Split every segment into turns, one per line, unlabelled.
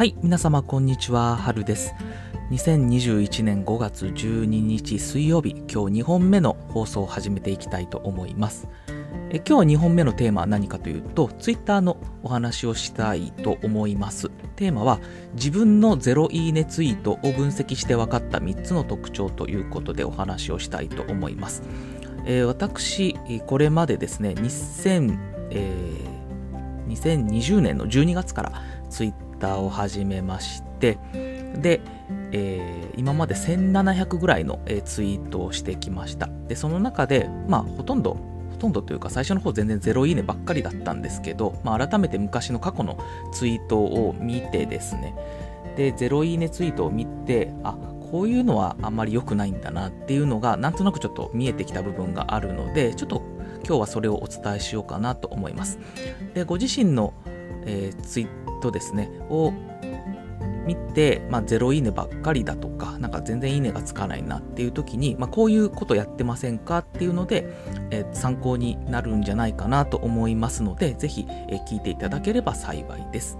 はい、皆様こんにちは、はるです。2021年5月12日水曜日、今日2本目の放送を始めていきたいと思います。え今日2本目のテーマは何かというと、ツイッターのお話をしたいと思います。テーマは、自分のゼロいいねツイートを分析して分かった3つの特徴ということでお話をしたいと思います。えー私、これまでですね、2000、えー2020年の12月からツイッターを始めまして、で、えー今まで1700ぐらいの、えーツイートをしてきました。で、その中で、まあ、ほとんど、ほとんどというか、最初の方全然ゼロいいねばっかりだったんですけど、まあ、改めて昔の過去のツイートを見てですね、で、ゼロいいねツイートを見て、あ、こういうのはあんまり良くないんだなっていうのが、なんとなくちょっと見えてきた部分があるので、ちょっと今日はそれをお伝えしようかなと思います。で、ご自身の、えーツイートですね、を見て、まあ、ゼロいいねばっかりだとか、なんか全然いいねがつかないなっていう時に、まあ、こういうことやってませんかっていうので、えー参考になるんじゃないかなと思いますので、ぜひ、えー聞いていただければ幸いです。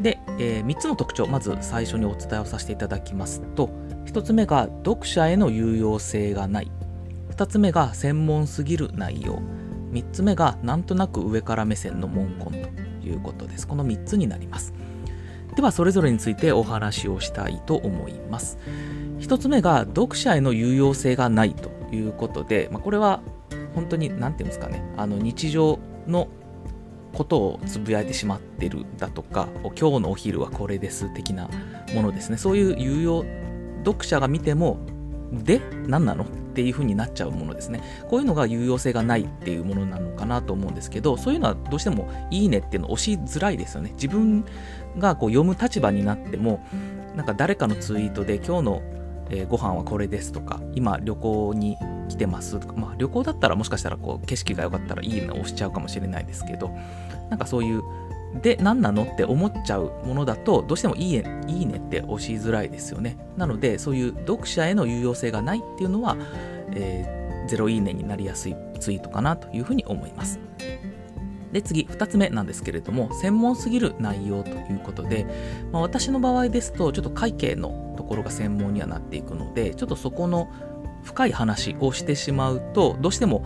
で、え3つの特徴、まず最初にお伝えをさせていただきますと、1つ目が読者への有用性がない。2つ目が専門すぎる内容。3つ目がなんとなく上から目線の文言ということです。この3つになります。ではそれぞれについてお話をしたいと思います。一つ目が読者への有用性がないということで、まあ、これは本当に何て言うんですかねあの日常のことをつぶやいてしまってるだとか今日のお昼はこれです的なものですねそういう有用読者が見てもで何なのっていう風になっちゃうものですね。こういうのが有用性がないっていうものなのかなと思うんですけどそういうのはどうしてもいいねっていうのを押しづらいですよね。自分がこう読む立場になってもなんか誰かのツイートで今日の、えーご飯はこれですとか今旅行に来てますとか、まあ、旅行だったらもしかしたらこう景色が良かったらいいねを押しちゃうかもしれないですけどなんかそういうで何なのって思っちゃうものだとどうしてもいいねいいねって押しづらいですよね。なのでそういう読者への有用性がないっていうのは、えーゼロいいねになりやすいツイートかなというふうに思います。で次2つ目なんですけれども専門すぎる内容ということで、まあ、私の場合ですとちょっと会計のところが専門にはなっていくのでちょっとそこの深い話をしてしまうとどうしても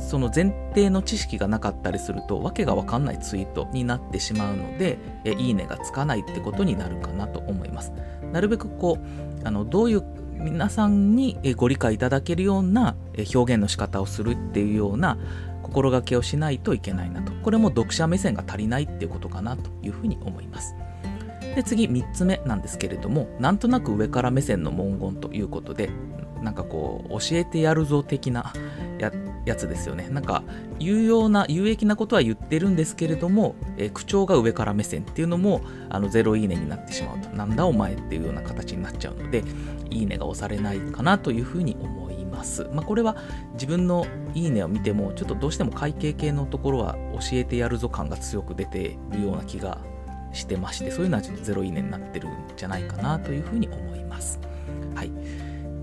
その前提の知識がなかったりするとわけがわかんないツイートになってしまうのでえいいねがつかないってことになるかなと思います。なるべくこうあのどういう皆さんにご理解いただけるような表現の仕方をするっていうような心がけをしないといけないなと。これも読者目線が足りないっていうことかなというふうに思います。で次3つ目なんですけれどもなんとなく上から目線の文言ということでなんかこう教えてやるぞ的なややつですよね。なんか有用な有益なことは言ってるんですけれども、えー口調が上から目線っていうのもあのゼロいいねになってしまうと。なんだお前っていうような形になっちゃうのでいいねが押されないかなというふうに思います。まあこれは自分のいいねを見てもちょっとどうしても会計系のところは教えてやるぞ感が強く出ているような気がしてましてそういうのはちょっとゼロいいねになってるんじゃないかなというふうに思います。はい。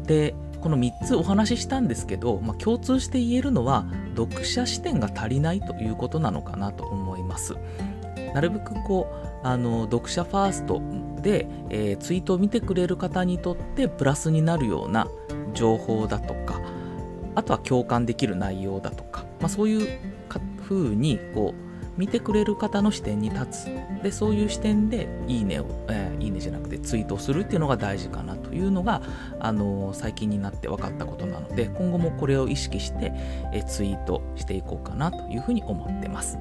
でこの3つお話ししたんですけど、まあ、共通して言えるのは読者視点が足りないということなのかなと思います。なるべくこうあの読者ファーストで、えーツイートを見てくれる方にとってプラスになるような情報だとかあとは共感できる内容だとか、まあ、そういう風にこう見てくれる方の視点に立つでそういう視点でいいねを、えーいいねじゃなくてツイートするっていうのが大事かなというのが、あのー最近になって分かったことなので今後もこれを意識して、えーツイートしていこうかなというふうに思ってます。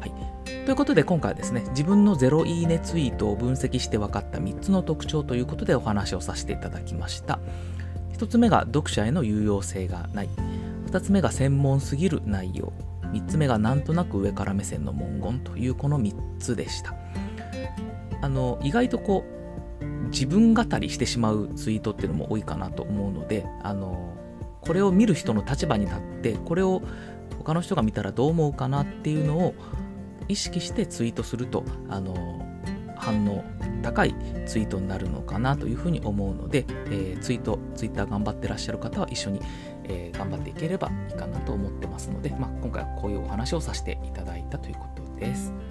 はい、ということで今回はですね自分のゼロいいねツイートを分析して分かった3つの特徴ということでお話をさせていただきました。1つ目が読者への有用性がない2つ目が専門すぎる内容3つ目がなんとなく上から目線の文言というこの3つでした。あの意外とこう自分語りしてしまうツイートっていうのも多いかなと思うのであのこれを見る人の立場に立ってこれを他の人が見たらどう思うかなっていうのを意識してツイートするとあの反応高いツイートになるのかなというふうに思うので、えーツイート、ツイッター頑張ってらっしゃる方は一緒に、えー頑張っていければいいかなと思ってますので、まあ、今回はこういうお話をさせていただいたということです。は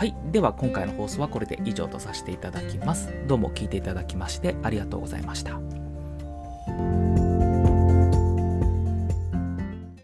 はい。では今回の放送はこれで以上とさせていただきます。どうも聞いていただきましてありがとうございました。